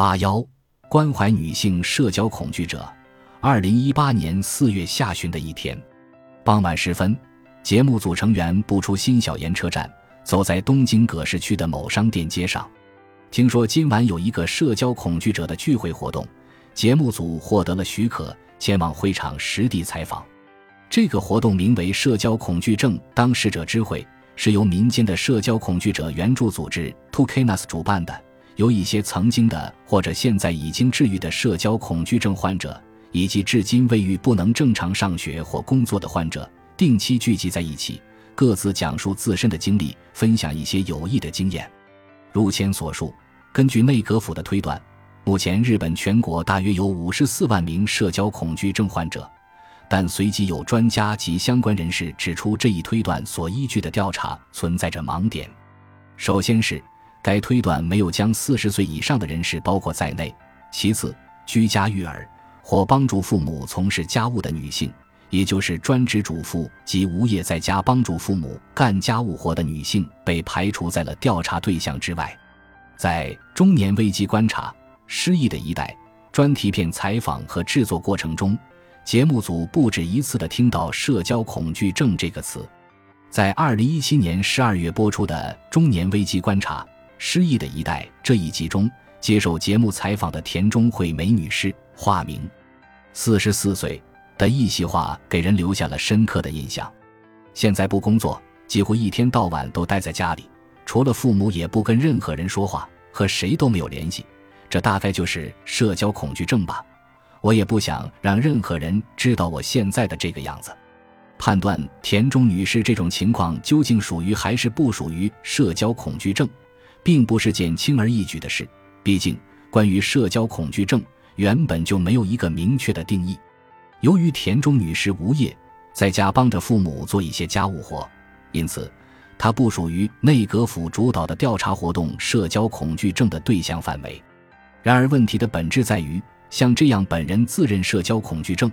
八幺，关怀女性社交恐惧者。二零一八年四月下旬的一天，傍晚时分，节目组成员步出新小岩车站，走在东京葛饰区的某商店街上。听说今晚有一个社交恐惧者的聚会活动，节目组获得了许可，前往会场实地采访。这个活动名为“社交恐惧症当事者之会”，是由民间的社交恐惧者援助组织 t o k a n a s 主办的，由一些曾经的或者现在已经治愈的社交恐惧症患者，以及至今未愈不能正常上学或工作的患者，定期聚集在一起，各自讲述自身的经历，分享一些有益的经验。如前所述，根据内阁府的推断，目前日本全国大约有五十四万名社交恐惧症患者。但随即有专家及相关人士指出，这一推断所依据的调查存在着盲点。首先是该推断没有将四十岁以上的人士包括在内；其次，居家育儿或帮助父母从事家务的女性，也就是专职主妇及无业在家帮助父母干家务活的女性，被排除在了调查对象之外。在中年危机观察失忆的一代专题片采访和制作过程中。节目组不止一次地听到“社交恐惧症”这个词，在二零一七年十二月播出的《中年危机观察：失忆的一代》这一集中，接受节目采访的田中惠美女士（化名），四十四岁的一席话给人留下了深刻的印象。现在不工作，几乎一天到晚都待在家里，除了父母也不跟任何人说话，和谁都没有联系，这大概就是社交恐惧症吧。我也不想让任何人知道我现在的这个样子。判断田中女士这种情况究竟属于还是不属于社交恐惧症，并不是件轻而易举的事。毕竟，关于社交恐惧症原本就没有一个明确的定义。由于田中女士无业，在家帮着父母做一些家务活，因此她不属于内阁府主导的调查活动社交恐惧症的对象范围。然而，问题的本质在于。像这样本人自认社交恐惧症，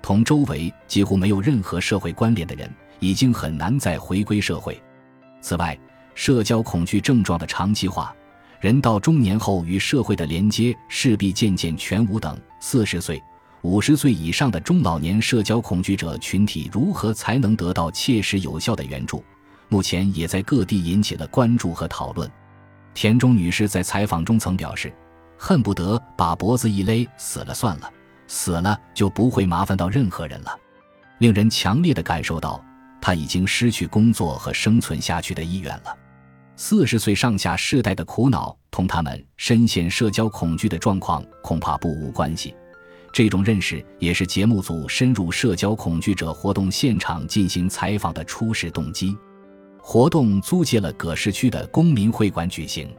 同周围几乎没有任何社会关联的人，已经很难再回归社会。此外，社交恐惧症状的长期化，人到中年后与社会的连接势必渐渐全无等。四十岁、五十岁以上的中老年社交恐惧者群体如何才能得到切实有效的援助？目前也在各地引起了关注和讨论。田中女士在采访中曾表示。恨不得把脖子一勒，死了算了，死了就不会麻烦到任何人了。令人强烈的感受到，他已经失去工作和生存下去的意愿了。四十岁上下世代的苦恼，同他们深陷社交恐惧的状况恐怕不无关系。这种认识也是节目组深入社交恐惧者活动现场进行采访的初始动机。活动租借了葛饰区的公民会馆举行。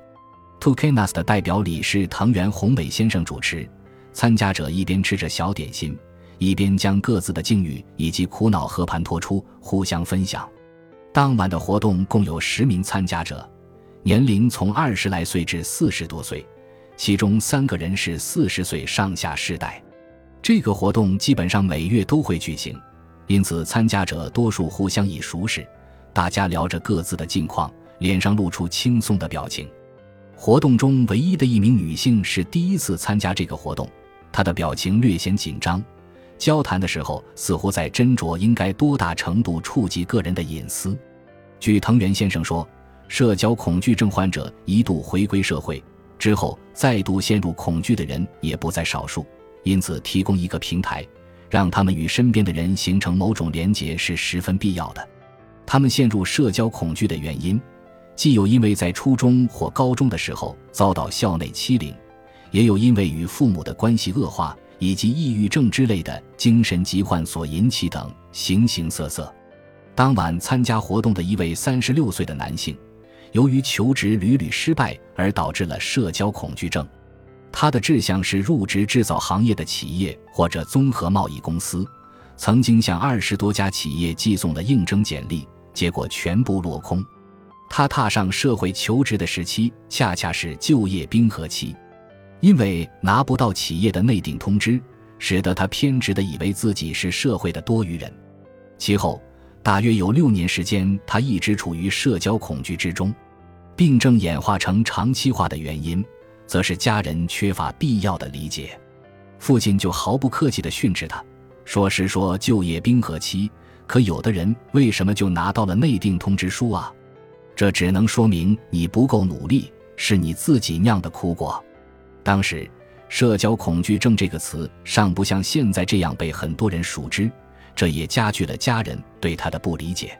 To Kanas 的代表理事藤原宏伟先生主持，参加者一边吃着小点心，一边将各自的境遇以及苦恼和盘托出，互相分享。当晚的活动共有十名参加者，年龄从二十来岁至四十多岁，其中三个人是四十岁上下世代。这个活动基本上每月都会举行，因此参加者多数互相已熟识，大家聊着各自的近况，脸上露出轻松的表情。活动中唯一的一名女性是第一次参加这个活动，她的表情略显紧张，交谈的时候似乎在斟酌应该多大程度触及个人的隐私。据藤原先生说，社交恐惧症患者一度回归社会之后，再度陷入恐惧的人也不在少数，因此提供一个平台，让他们与身边的人形成某种连结是十分必要的。他们陷入社交恐惧的原因。既有因为在初中或高中的时候遭到校内欺凌，也有因为与父母的关系恶化以及抑郁症之类的精神疾患所引起等，形形色色。当晚参加活动的一位三十六岁的男性，由于求职屡屡失败而导致了社交恐惧症。他的志向是入职制造行业的企业或者综合贸易公司，曾经向二十多家企业寄送了应征简历，结果全部落空。他踏上社会求职的时期，恰恰是就业冰河期，因为拿不到企业的内定通知，使得他偏执的以为自己是社会的多余人。其后大约有六年时间，他一直处于社交恐惧之中。病症演化成长期化的原因，则是家人缺乏必要的理解。父亲就毫不客气地训斥他，说是说就业冰河期，可有的人为什么就拿到了内定通知书啊？这只能说明你不够努力，是你自己酿的苦果。当时，社交恐惧症这个词尚不像现在这样被很多人熟知，这也加剧了家人对他的不理解。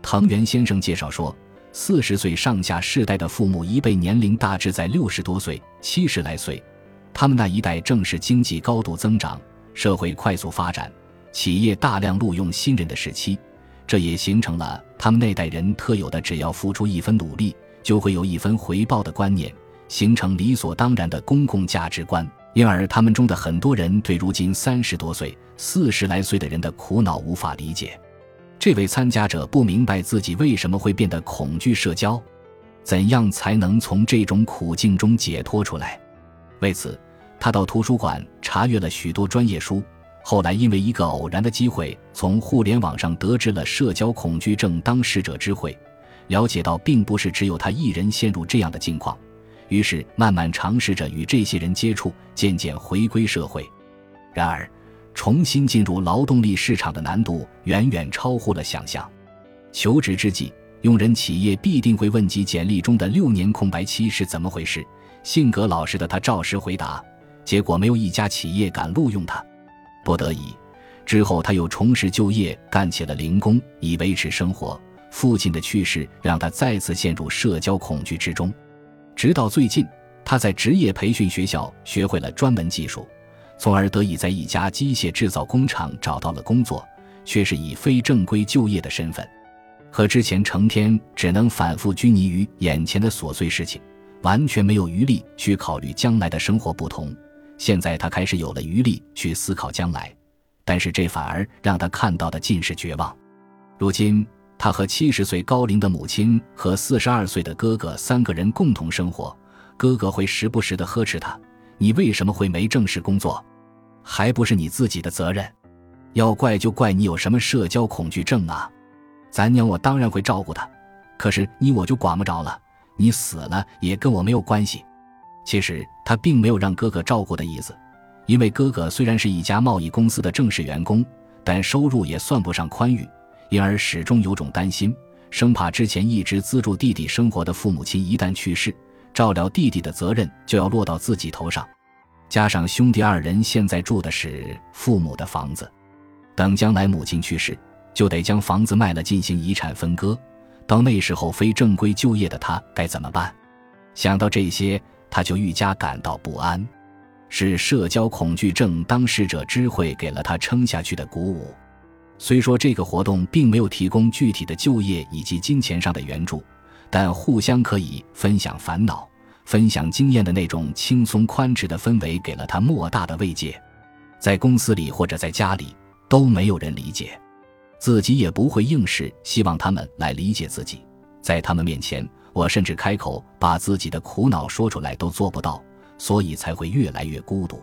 藤原先生介绍说，四十岁上下世代的父母一辈年龄大致在六十多岁、七十来岁。他们那一代正是经济高度增长、社会快速发展、企业大量录用新人的时期，这也形成了他们那代人特有的“只要付出一分努力，就会有一分回报”的观念，形成理所当然的公共价值观。因而，他们中的很多人对如今三十多岁、四十来岁的人的苦恼无法理解。这位参加者不明白自己为什么会变得恐惧社交，怎样才能从这种苦境中解脱出来？为此，他到图书馆查阅了许多专业书。后来，因为一个偶然的机会，从互联网上得知了社交恐惧症当事者之会，了解到并不是只有他一人陷入这样的境况。于是，慢慢尝试着与这些人接触，渐渐回归社会。然而，重新进入劳动力市场的难度远远超乎了想象。求职之际，用人企业必定会问及简历中的六年空白期是怎么回事。性格老实的他照实回答，结果没有一家企业敢录用他。不得已，之后他又重拾就业，干起了零工以维持生活。父亲的去世让他再次陷入社交恐惧之中。直到最近，他在职业培训学校学会了专门技术，从而得以在一家机械制造工厂找到了工作，却是以非正规就业的身份。和之前成天只能反复拘泥于眼前的琐碎事情。完全没有余力去考虑将来的生活不同。现在他开始有了余力去思考将来，但是这反而让他看到的尽是绝望。如今，他和七十岁高龄的母亲和四十二岁的哥哥三个人共同生活。哥哥会时不时的呵斥他：“你为什么会没正式工作？还不是你自己的责任。要怪就怪你有什么社交恐惧症啊！咱娘我当然会照顾他，可是你我就管不着了。”你死了也跟我没有关系。其实他并没有让哥哥照顾的意思，因为哥哥虽然是一家贸易公司的正式员工，但收入也算不上宽裕，因而始终有种担心，生怕之前一直资助弟弟生活的父母亲一旦去世，照料弟弟的责任就要落到自己头上。加上兄弟二人现在住的是父母的房子，等将来母亲去世，就得将房子卖了进行遗产分割。到那时候，非正规就业的他该怎么办？想到这些，他就愈加感到不安。是社交恐惧症当事者知会给了他撑下去的鼓舞。虽说这个活动并没有提供具体的就业以及金钱上的援助，但互相可以分享烦恼、分享经验的那种轻松宽弛的氛围，给了他莫大的慰藉。在公司里或者在家里，都没有人理解。自己也不会应试，希望他们来理解自己。在他们面前，我甚至开口把自己的苦恼说出来都做不到，所以才会越来越孤独。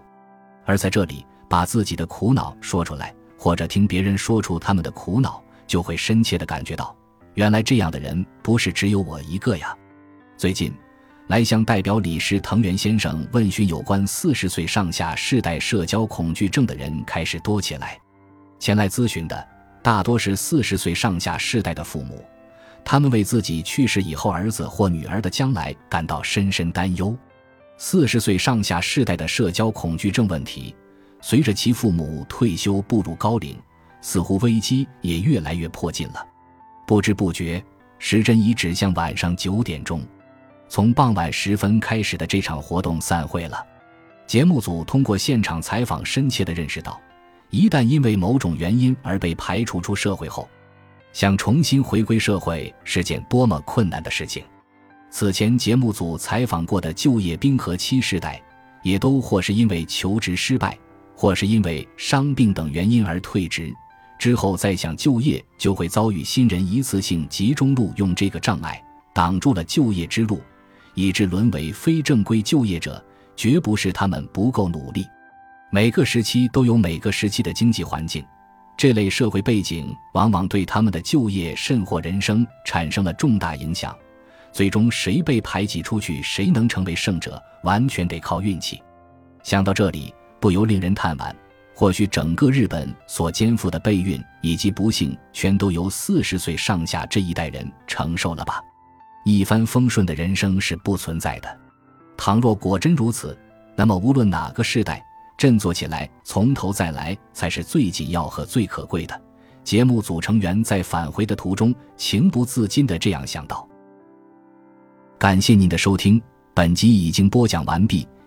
而在这里，把自己的苦恼说出来，或者听别人说出他们的苦恼，就会深切的感觉到，原来这样的人不是只有我一个呀。最近，来向代表理事藤原先生问询有关四十岁上下世代社交恐惧症的人开始多起来，前来咨询的。大多是四十岁上下世代的父母，他们为自己去世以后儿子或女儿的将来感到深深担忧。四十岁上下世代的社交恐惧症问题，随着其父母退休步入高龄，似乎危机也越来越迫近了。不知不觉，时针已指向晚上九点钟。从傍晚时分开始的这场活动散会了。节目组通过现场采访，深切地认识到。一旦因为某种原因而被排除出社会后，想重新回归社会是件多么困难的事情。此前节目组采访过的就业冰河期世代，也都或是因为求职失败，或是因为伤病等原因而退职，之后再想就业，就会遭遇新人一次性集中录用这个障碍，挡住了就业之路，以致沦为非正规就业者。绝不是他们不够努力。每个时期都有每个时期的经济环境，这类社会背景往往对他们的就业甚或人生产生了重大影响。最终谁被排挤出去，谁能成为胜者，完全得靠运气。想到这里，不由令人叹惋。或许整个日本所肩负的悲运以及不幸，全都由四十岁上下这一代人承受了吧？一帆风顺的人生是不存在的。倘若果真如此，那么无论哪个时代，振作起来，从头再来，才是最紧要和最可贵的。节目组成员在返回的途中，情不自禁地这样想到。感谢您的收听，本集已经播讲完毕。